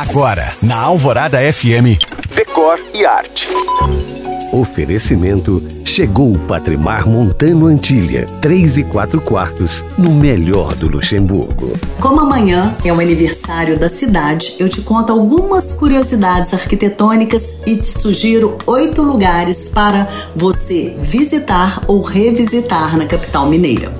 Agora, na Alvorada FM, Decor e Arte. Oferecimento chegou o Patrimar Montano Antilha, 3 e 4 quartos, no melhor do Luxemburgo. Como amanhã é o aniversário da cidade, eu te conto algumas curiosidades arquitetônicas e te sugiro oito lugares para você visitar ou revisitar na capital mineira.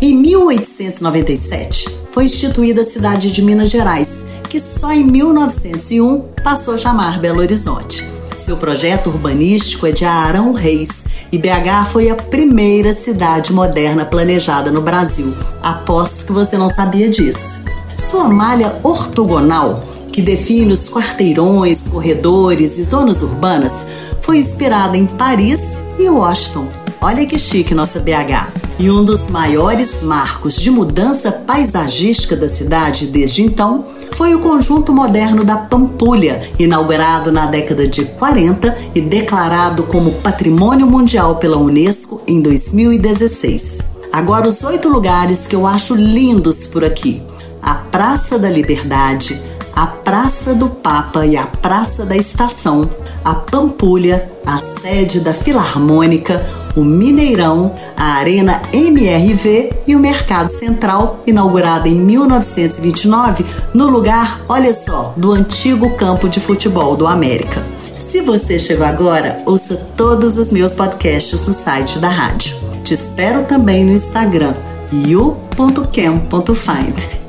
Em 1897, foi instituída a cidade de Minas Gerais, que só em 1901 passou a chamar Belo Horizonte. Seu projeto urbanístico é de Arão Reis e BH foi a primeira cidade moderna planejada no Brasil. Aposto que você não sabia disso. Sua malha ortogonal, que define os quarteirões, corredores e zonas urbanas, foi inspirada em Paris e Washington. Olha que chique nossa BH. E um dos maiores marcos de mudança paisagística da cidade desde então foi o conjunto moderno da Pampulha, inaugurado na década de 40 e declarado como Patrimônio Mundial pela Unesco em 2016. Agora, os oito lugares que eu acho lindos por aqui: a Praça da Liberdade, a Praça do Papa e a Praça da Estação, a Pampulha, a sede da Filarmônica, o Mineirão, a Arena MRV e o Mercado Central, inaugurada em 1929, no lugar, olha só, do antigo campo de futebol do América. Se você chegou agora, ouça todos os meus podcasts no site da rádio. Te espero também no Instagram you.cam.find.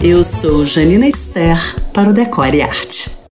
Eu sou Janina Esther para o Decore Arte.